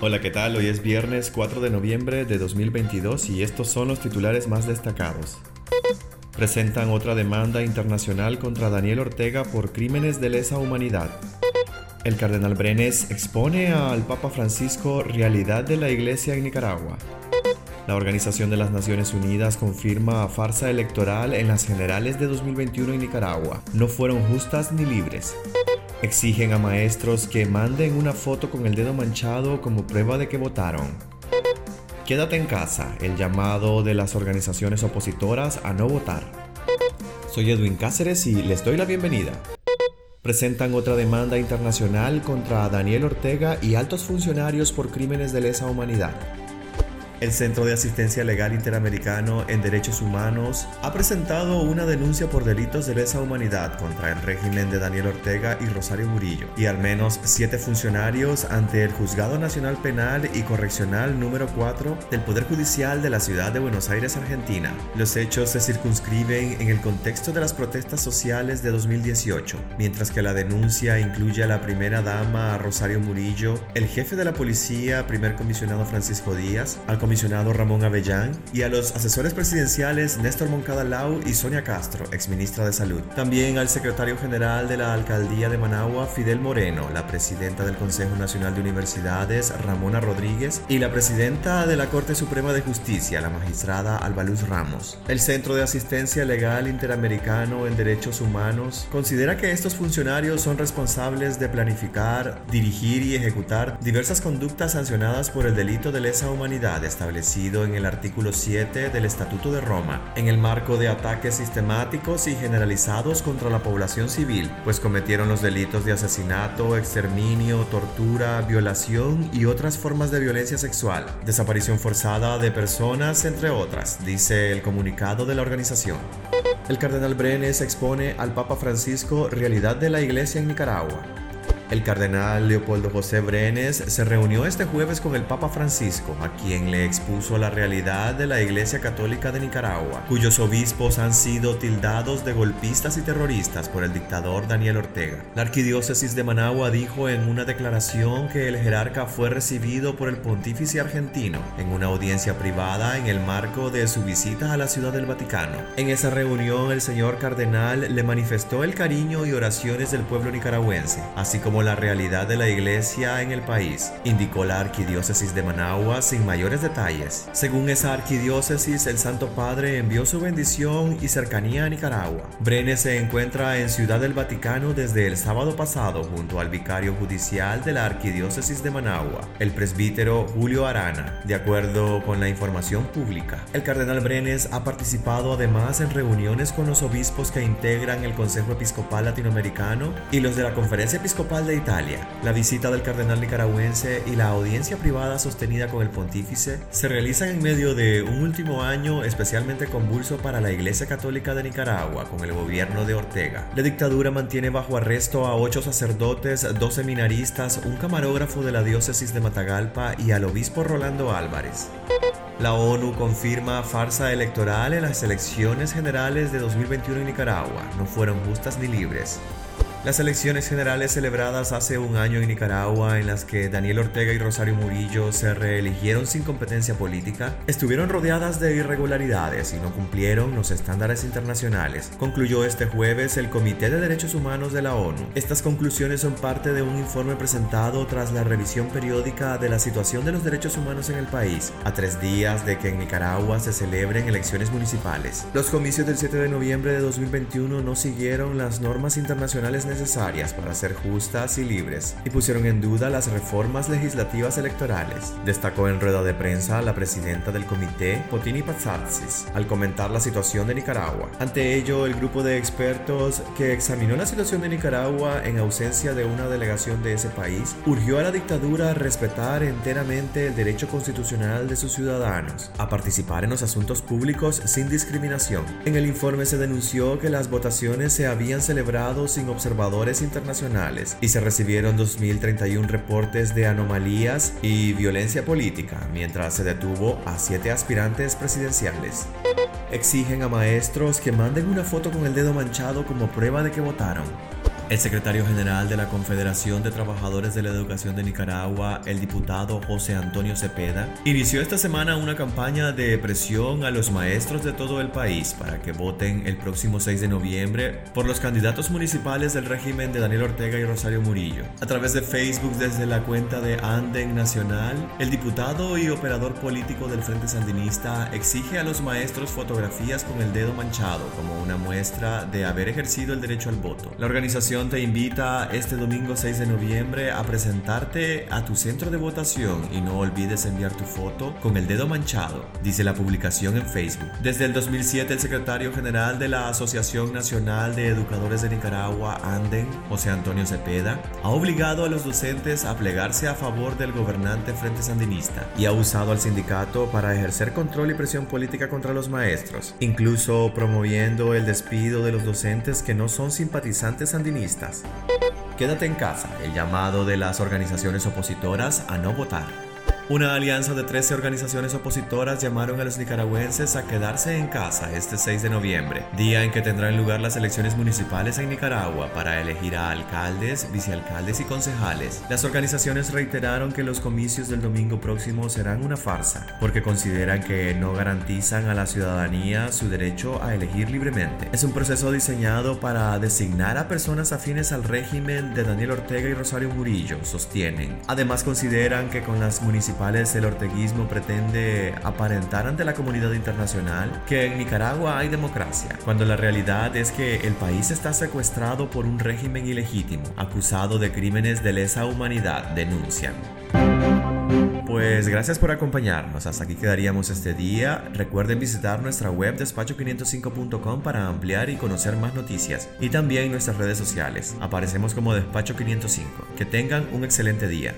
Hola, ¿qué tal? Hoy es viernes 4 de noviembre de 2022 y estos son los titulares más destacados. Presentan otra demanda internacional contra Daniel Ortega por crímenes de lesa humanidad. El cardenal Brenes expone al Papa Francisco realidad de la Iglesia en Nicaragua. La Organización de las Naciones Unidas confirma farsa electoral en las generales de 2021 en Nicaragua. No fueron justas ni libres. Exigen a maestros que manden una foto con el dedo manchado como prueba de que votaron. Quédate en casa, el llamado de las organizaciones opositoras a no votar. Soy Edwin Cáceres y les doy la bienvenida. Presentan otra demanda internacional contra Daniel Ortega y altos funcionarios por crímenes de lesa humanidad. El Centro de Asistencia Legal Interamericano en Derechos Humanos ha presentado una denuncia por delitos de lesa humanidad contra el régimen de Daniel Ortega y Rosario Murillo y al menos siete funcionarios ante el Juzgado Nacional Penal y Correccional número 4 del Poder Judicial de la Ciudad de Buenos Aires, Argentina. Los hechos se circunscriben en el contexto de las protestas sociales de 2018, mientras que la denuncia incluye a la primera dama Rosario Murillo, el jefe de la policía, primer comisionado Francisco Díaz, al comisionado Ramón Avellán y a los asesores presidenciales Néstor Moncada Lau y Sonia Castro, exministra de Salud. También al secretario general de la Alcaldía de Managua, Fidel Moreno, la presidenta del Consejo Nacional de Universidades, Ramona Rodríguez, y la presidenta de la Corte Suprema de Justicia, la magistrada Albaluz Ramos. El Centro de Asistencia Legal Interamericano en Derechos Humanos considera que estos funcionarios son responsables de planificar, dirigir y ejecutar diversas conductas sancionadas por el delito de lesa humanidad establecido en el artículo 7 del Estatuto de Roma, en el marco de ataques sistemáticos y generalizados contra la población civil, pues cometieron los delitos de asesinato, exterminio, tortura, violación y otras formas de violencia sexual, desaparición forzada de personas, entre otras, dice el comunicado de la organización. El cardenal Brenes expone al Papa Francisco realidad de la Iglesia en Nicaragua. El cardenal Leopoldo José Brenes se reunió este jueves con el Papa Francisco, a quien le expuso la realidad de la Iglesia Católica de Nicaragua, cuyos obispos han sido tildados de golpistas y terroristas por el dictador Daniel Ortega. La arquidiócesis de Managua dijo en una declaración que el jerarca fue recibido por el pontífice argentino en una audiencia privada en el marco de su visita a la Ciudad del Vaticano. En esa reunión el señor cardenal le manifestó el cariño y oraciones del pueblo nicaragüense, así como la realidad de la iglesia en el país, indicó la arquidiócesis de Managua sin mayores detalles. Según esa arquidiócesis, el Santo Padre envió su bendición y cercanía a Nicaragua. Brenes se encuentra en Ciudad del Vaticano desde el sábado pasado junto al vicario judicial de la arquidiócesis de Managua, el presbítero Julio Arana, de acuerdo con la información pública. El cardenal Brenes ha participado además en reuniones con los obispos que integran el Consejo Episcopal Latinoamericano y los de la Conferencia Episcopal La visita del cardenal nicaragüense y la audiencia privada sostenida con el pontífice se realizan en medio de un último año especialmente convulso para la Iglesia Católica de Nicaragua con el gobierno de Ortega. La dictadura mantiene bajo arresto a ocho sacerdotes, dos seminaristas, un camarógrafo de la diócesis de Matagalpa y al obispo Rolando Álvarez. La ONU confirma farsa electoral en las elecciones generales de 2021 en Nicaragua. No fueron justas ni libres. Las elecciones generales celebradas hace un año en Nicaragua, en las que Daniel Ortega y Rosario Murillo se reeligieron sin competencia política, estuvieron rodeadas de irregularidades y no cumplieron los estándares internacionales, concluyó este jueves el Comité de Derechos Humanos de la ONU. Estas conclusiones son parte de un informe presentado tras la revisión periódica de la situación de los derechos humanos en el país, a tres días de que en Nicaragua se celebren elecciones municipales. Los comicios del 7 de noviembre de 2021 no siguieron las normas internacionales necesarias para ser justas y libres y pusieron en duda las reformas legislativas electorales, destacó en rueda de prensa la presidenta del comité, Potini Patsatsis, al comentar la situación de Nicaragua. Ante ello, el grupo de expertos que examinó la situación de Nicaragua en ausencia de una delegación de ese país, urgió a la dictadura a respetar enteramente el derecho constitucional de sus ciudadanos a participar en los asuntos públicos sin discriminación. En el informe se denunció que las votaciones se habían celebrado sin observar internacionales y se recibieron 2.031 reportes de anomalías y violencia política, mientras se detuvo a siete aspirantes presidenciales. Exigen a maestros que manden una foto con el dedo manchado como prueba de que votaron. El secretario general de la Confederación de Trabajadores de la Educación de Nicaragua, el diputado José Antonio Cepeda, inició esta semana una campaña de presión a los maestros de todo el país para que voten el próximo 6 de noviembre por los candidatos municipales del régimen de Daniel Ortega y Rosario Murillo. A través de Facebook desde la cuenta de Anden Nacional, el diputado y operador político del Frente Sandinista exige a los maestros fotografías con el dedo manchado como una muestra de haber ejercido el derecho al voto. La organización te invita este domingo 6 de noviembre a presentarte a tu centro de votación y no olvides enviar tu foto con el dedo manchado, dice la publicación en Facebook. Desde el 2007 el secretario general de la Asociación Nacional de Educadores de Nicaragua, Anden, José Antonio Cepeda, ha obligado a los docentes a plegarse a favor del gobernante Frente Sandinista y ha usado al sindicato para ejercer control y presión política contra los maestros, incluso promoviendo el despido de los docentes que no son simpatizantes sandinistas Quédate en casa, el llamado de las organizaciones opositoras a no votar. Una alianza de 13 organizaciones opositoras llamaron a los nicaragüenses a quedarse en casa este 6 de noviembre, día en que tendrán lugar las elecciones municipales en Nicaragua para elegir a alcaldes, vicealcaldes y concejales. Las organizaciones reiteraron que los comicios del domingo próximo serán una farsa, porque consideran que no garantizan a la ciudadanía su derecho a elegir libremente. Es un proceso diseñado para designar a personas afines al régimen de Daniel Ortega y Rosario Murillo, sostienen. Además consideran que con las municipalidades el orteguismo pretende aparentar ante la comunidad internacional que en Nicaragua hay democracia, cuando la realidad es que el país está secuestrado por un régimen ilegítimo, acusado de crímenes de lesa humanidad, denuncian. Pues gracias por acompañarnos. Hasta aquí quedaríamos este día. Recuerden visitar nuestra web despacho505.com para ampliar y conocer más noticias y también nuestras redes sociales. Aparecemos como Despacho 505. Que tengan un excelente día.